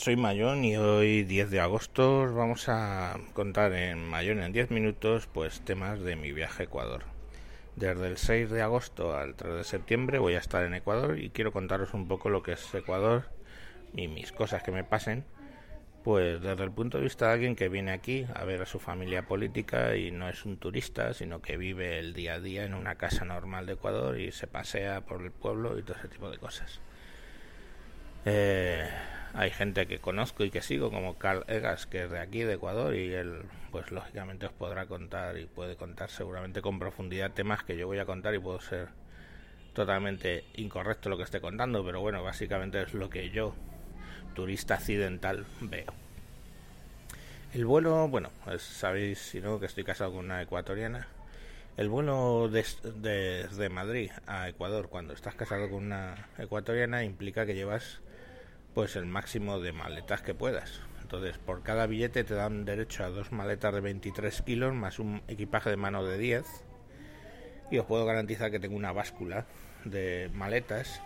soy Mayón y hoy 10 de agosto os vamos a contar en Mayón en 10 minutos pues temas de mi viaje a Ecuador. Desde el 6 de agosto al 3 de septiembre voy a estar en Ecuador y quiero contaros un poco lo que es Ecuador y mis cosas que me pasen, pues desde el punto de vista de alguien que viene aquí a ver a su familia política y no es un turista, sino que vive el día a día en una casa normal de Ecuador y se pasea por el pueblo y todo ese tipo de cosas. Eh, hay gente que conozco y que sigo, como Carl Egas, que es de aquí, de Ecuador, y él, pues lógicamente os podrá contar y puede contar seguramente con profundidad temas que yo voy a contar y puedo ser totalmente incorrecto lo que esté contando, pero bueno, básicamente es lo que yo, turista accidental, veo. El vuelo, bueno, pues sabéis, si no, que estoy casado con una ecuatoriana. El vuelo desde de, de Madrid a Ecuador, cuando estás casado con una ecuatoriana, implica que llevas pues el máximo de maletas que puedas. Entonces, por cada billete te dan derecho a dos maletas de 23 kilos más un equipaje de mano de 10. Y os puedo garantizar que tengo una báscula de maletas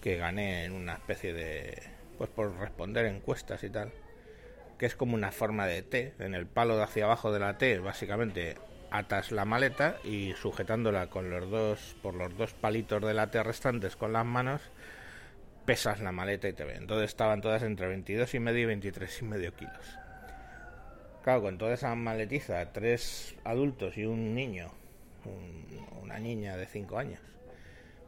que gané en una especie de. Pues por responder encuestas y tal. Que es como una forma de T. En el palo de hacia abajo de la T, básicamente atas la maleta y sujetándola con los dos. por los dos palitos de la T restantes con las manos pesas la maleta y te ven. Entonces estaban todas entre 22 y medio y 23 y medio kilos. Claro, con toda esa maletiza, tres adultos y un niño, una niña de 5 años,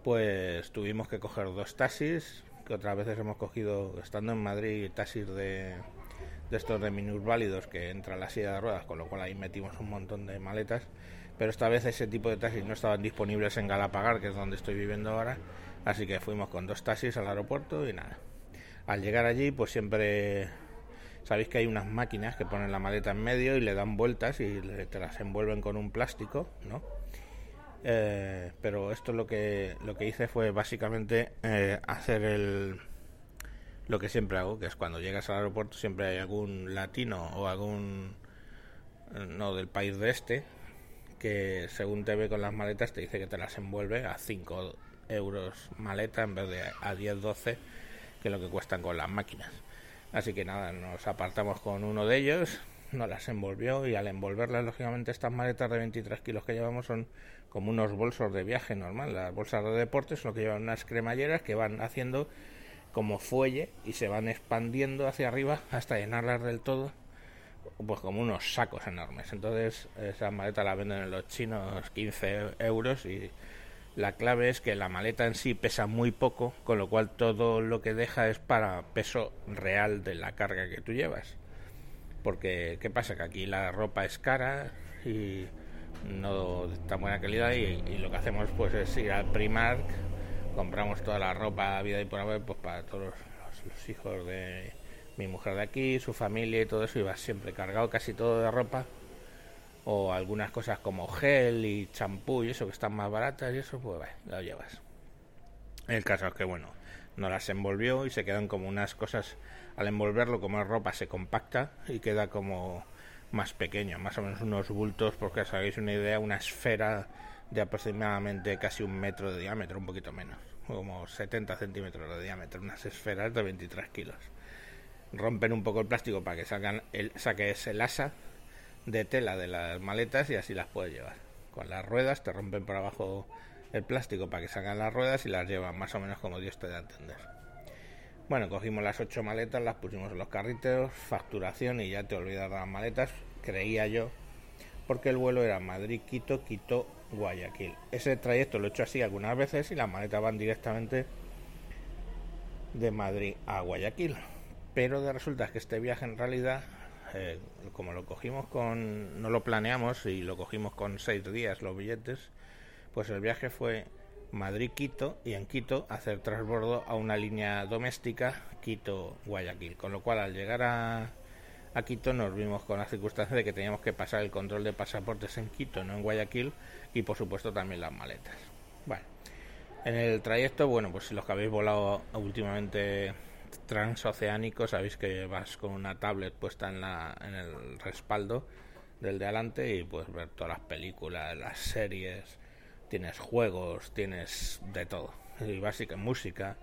pues tuvimos que coger dos taxis, que otras veces hemos cogido, estando en Madrid, taxis de, de estos de minusválidos que entra la silla de ruedas, con lo cual ahí metimos un montón de maletas, pero esta vez ese tipo de taxis no estaban disponibles en Galapagar, que es donde estoy viviendo ahora, Así que fuimos con dos taxis al aeropuerto y nada. Al llegar allí, pues siempre sabéis que hay unas máquinas que ponen la maleta en medio y le dan vueltas y te las envuelven con un plástico, ¿no? Eh, pero esto lo que lo que hice fue básicamente eh, hacer el lo que siempre hago, que es cuando llegas al aeropuerto siempre hay algún latino o algún no del país de este que según te ve con las maletas te dice que te las envuelve a 5 euros maleta en vez de a 10, 12 que lo que cuestan con las máquinas. Así que nada, nos apartamos con uno de ellos, nos las envolvió y al envolverlas, lógicamente, estas maletas de 23 kilos que llevamos son como unos bolsos de viaje normal. Las bolsas de deportes lo que llevan unas cremalleras que van haciendo como fuelle y se van expandiendo hacia arriba hasta llenarlas del todo, pues como unos sacos enormes. Entonces, esas maletas las venden en los chinos 15 euros y la clave es que la maleta en sí pesa muy poco, con lo cual todo lo que deja es para peso real de la carga que tú llevas. Porque, ¿qué pasa? Que aquí la ropa es cara y no de tan buena calidad y, lo que hacemos pues es ir al Primark, compramos toda la ropa vida y por haber pues para todos los, hijos de mi mujer de aquí, su familia y todo eso, y siempre cargado casi todo de ropa o algunas cosas como gel y champú y eso que están más baratas y eso, pues bueno, lo llevas. El caso es que, bueno, no las envolvió y se quedan como unas cosas, al envolverlo como es ropa se compacta y queda como más pequeño, más o menos unos bultos, porque os hagáis una idea, una esfera de aproximadamente casi un metro de diámetro, un poquito menos, como 70 centímetros de diámetro, unas esferas de 23 kilos. Rompen un poco el plástico para que salgan el, saque ese asa de tela de las maletas y así las puedes llevar. Con las ruedas te rompen por abajo el plástico para que salgan las ruedas y las llevan más o menos como Dios te da a entender. Bueno, cogimos las ocho maletas, las pusimos en los carritos, facturación y ya te olvidas de las maletas, creía yo, porque el vuelo era Madrid-Quito, Quito-Guayaquil. Ese trayecto lo he hecho así algunas veces y las maletas van directamente de Madrid a Guayaquil. Pero de resulta que este viaje en realidad eh, como lo cogimos con, no lo planeamos y lo cogimos con seis días los billetes, pues el viaje fue Madrid-Quito y en Quito hacer transbordo a una línea doméstica Quito-Guayaquil. Con lo cual al llegar a, a Quito nos vimos con la circunstancia de que teníamos que pasar el control de pasaportes en Quito, no en Guayaquil, y por supuesto también las maletas. Bueno, en el trayecto, bueno, pues los que habéis volado últimamente transoceánico, sabéis que vas con una tablet puesta en, la, en el respaldo del de adelante y puedes ver todas las películas, las series, tienes juegos, tienes de todo. Y básica música,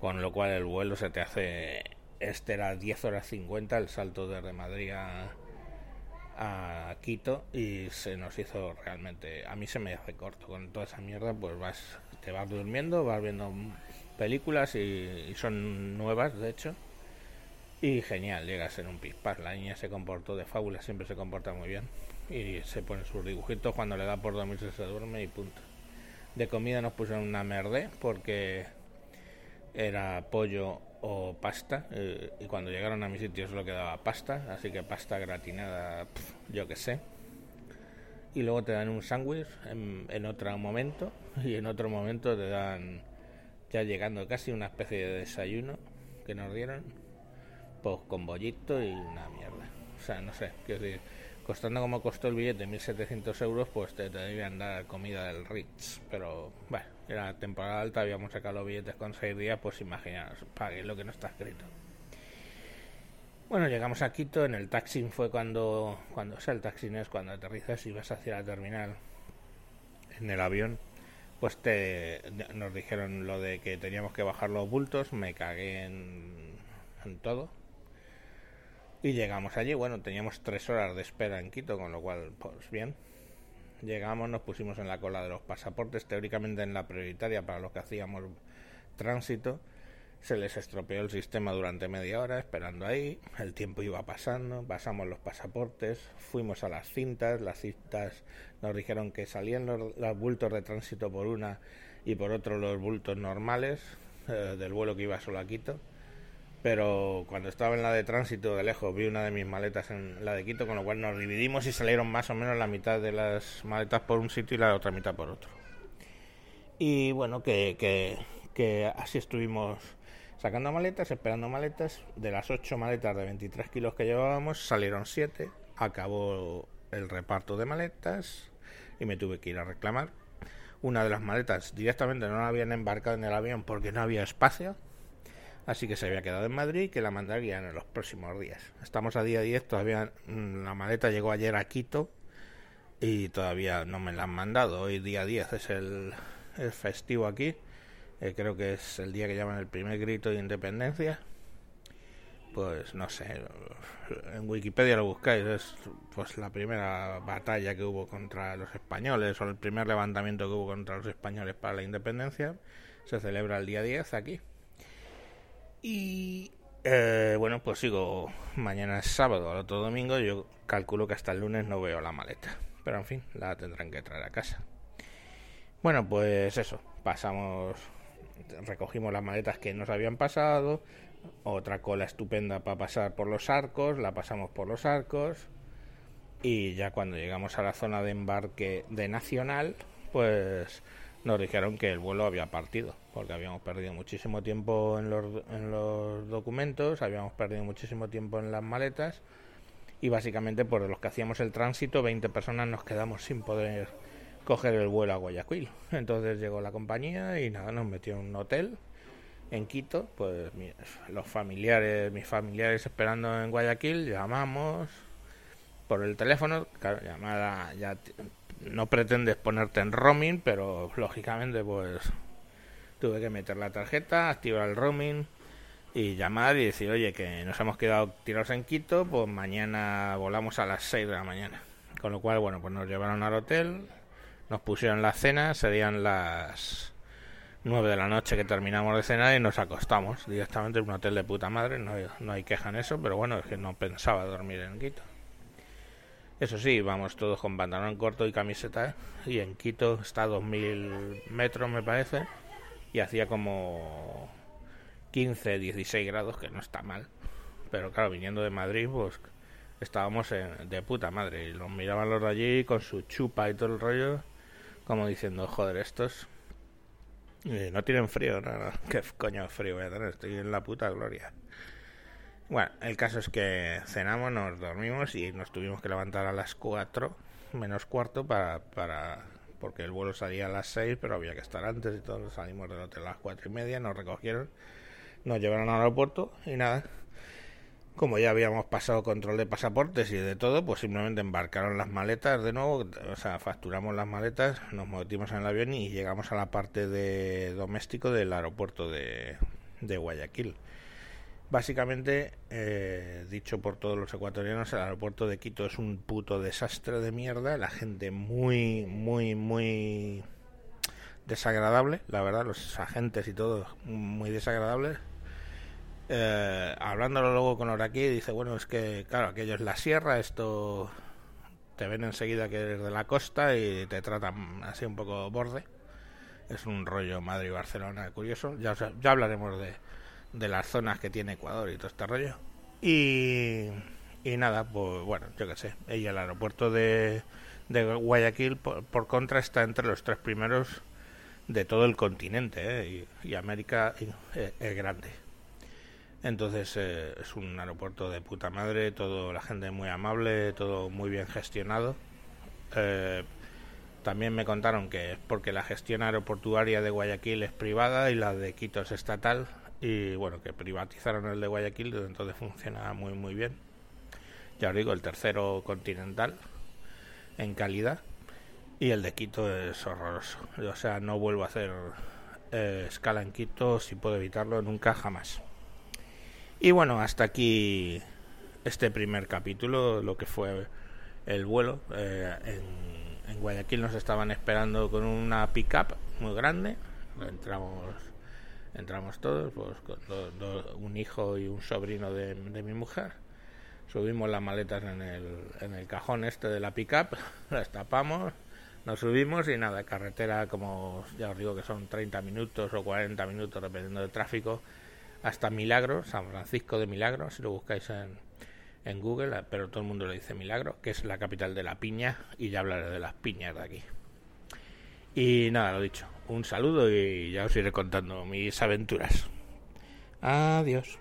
con lo cual el vuelo se te hace este era 10 horas 50 el salto desde Madrid a, a Quito y se nos hizo realmente a mí se me hace corto con toda esa mierda pues vas te vas durmiendo vas viendo películas y, son nuevas de hecho. Y genial llegas en un pispás la niña se comportó de fábula siempre se comporta muy bien. Y se pone sus dibujitos cuando le da por dormirse se duerme y punto. De comida nos pusieron una merde porque era pollo o pasta eh, y cuando llegaron a mi sitio solo quedaba pasta así que pasta gratinada yo que sé. Y luego te dan un sándwich en, otro momento y en otro momento te dan ya llegando casi una especie de desayuno que nos dieron pues con bollito y una mierda. O sea no sé quiero decir costando como costó el billete 1.700 euros pues te, debían dar comida del Ritz. Pero bueno era temporada alta, habíamos sacado los billetes con seis días, pues imaginaos, pague lo que no está escrito. Bueno, llegamos a Quito, en el taxi fue cuando, cuando o sea, el taxi es cuando aterrizas y vas hacia la terminal. En el avión, pues te, nos dijeron lo de que teníamos que bajar los bultos, me cagué en, en todo. Y llegamos allí, bueno, teníamos tres horas de espera en Quito, con lo cual, pues bien, Llegamos, nos pusimos en la cola de los pasaportes, teóricamente en la prioritaria para los que hacíamos tránsito. Se les estropeó el sistema durante media hora esperando ahí, el tiempo iba pasando, pasamos los pasaportes, fuimos a las cintas, las cintas nos dijeron que salían los, bultos de tránsito por una y por otro los bultos normales eh, del vuelo que iba solo a Quito pero cuando estaba en la de tránsito de lejos vi una de mis maletas en la de Quito, con lo cual nos dividimos y salieron más o menos la mitad de las maletas por un sitio y la otra mitad por otro. Y bueno, que, que, que así estuvimos sacando maletas, esperando maletas. De las 8 maletas de 23 kilos que llevábamos, salieron 7. Acabó el reparto de maletas y me tuve que ir a reclamar. Una de las maletas directamente no la habían embarcado en el avión porque no había espacio así que se había quedado en Madrid y que la mandarían en los próximos días. Estamos a día 10, todavía mm, la maleta llegó ayer a Quito y todavía no me la han mandado. Hoy día 10 es el, festivo aquí, eh, creo que es el día que llaman el primer grito de independencia. Pues no sé, en Wikipedia lo buscáis, es pues la primera batalla que hubo contra los españoles o el primer levantamiento que hubo contra los españoles para la independencia. Se celebra el día 10 aquí. Y eh, bueno, pues sigo. Mañana es sábado, al otro domingo. Yo calculo que hasta el lunes no veo la maleta. Pero en fin, la tendrán que traer a casa. Bueno, pues eso. Pasamos. Recogimos las maletas que nos habían pasado. Otra cola estupenda para pasar por los arcos. La pasamos por los arcos. Y ya cuando llegamos a la zona de embarque de Nacional, pues nos dijeron que el vuelo había partido, porque habíamos perdido muchísimo tiempo en los, en los documentos, habíamos perdido muchísimo tiempo en las maletas y básicamente por los que hacíamos el tránsito, 20 personas nos quedamos sin poder coger el vuelo a Guayaquil. Entonces llegó la compañía y nada, nos metió en un hotel en Quito, pues los familiares, mis familiares esperando en Guayaquil, llamamos por el teléfono, claro, llamada ya no pretendes ponerte en roaming, pero lógicamente pues tuve que meter la tarjeta, activar el roaming y llamar y decir, oye, que nos hemos quedado tirados en Quito, pues mañana volamos a las 6 de la mañana. Con lo cual, bueno, pues nos llevaron al hotel, nos pusieron la cena, serían las 9 de la noche que terminamos de cenar y nos acostamos directamente en un hotel de puta madre, no hay, no hay queja en eso, pero bueno, es que no pensaba dormir en Quito. Eso sí, vamos todos con pantalón corto y camiseta. Y en Quito está a 2000 metros, me parece. Y hacía como 15, 16 grados, que no está mal. Pero claro, viniendo de Madrid, pues estábamos de puta madre. Y los miraban los de allí con su chupa y todo el rollo. Como diciendo, joder, estos. no tienen frío, nada. ¿Qué coño frío voy a tener? Estoy en la puta gloria. Bueno, el caso es que cenamos, nos dormimos y nos tuvimos que levantar a las 4 menos cuarto para, para porque el vuelo salía a las 6, pero había que estar antes y todos salimos del hotel a las cuatro y media, nos recogieron, nos llevaron al aeropuerto y nada. Como ya habíamos pasado control de pasaportes y de todo, pues simplemente embarcaron las maletas de nuevo, o sea, facturamos las maletas, nos metimos en el avión y llegamos a la parte de doméstico del aeropuerto de, Guayaquil Básicamente, eh, dicho por todos los ecuatorianos, el aeropuerto de Quito es un puto desastre de mierda. La gente muy, muy, muy desagradable, la verdad, los agentes y todo muy desagradables. Eh, hablándolo luego con Oraki, dice, bueno, es que, claro, aquello es la sierra, esto te ven enseguida que eres de la costa y te tratan así un poco borde. Es un rollo Madrid-Barcelona curioso. Ya, ya hablaremos de, de las zonas que tiene Ecuador y todo este rollo. Y, y nada, pues bueno, yo qué sé. Y el aeropuerto de, de Guayaquil, por, contra, está entre los tres primeros de todo el continente. ¿eh? Y, América eh, es grande. Entonces eh, es un aeropuerto de puta madre, todo la gente muy amable, todo muy bien gestionado. también me contaron que es porque la gestión aeroportuaria de Guayaquil es privada y la de Quito es estatal, y bueno, que privatizaron el de Guayaquil, entonces funciona muy muy bien. Ya os digo, el tercero continental en calidad y el de Quito es horroroso. O sea, no vuelvo a hacer eh, escala en Quito si puedo evitarlo nunca jamás. Y bueno, hasta aquí este primer capítulo, lo que fue el vuelo. Eh, en, Guayaquil nos estaban esperando con una pickup muy grande. Entramos entramos todos, pues con un hijo y un sobrino de, mi mujer. Subimos las maletas en el, en el cajón este de la pickup, las tapamos, nos subimos y nada, carretera como ya os digo que son 30 minutos o 40 minutos dependiendo del tráfico, hasta Milagro, San Francisco de Milagro, si lo buscáis en, Google, pero todo el mundo le dice Milagro, que es la capital de la piña y ya hablaré de las piñas de aquí. Y nada, lo dicho, un saludo y ya os iré contando mis aventuras. Adiós.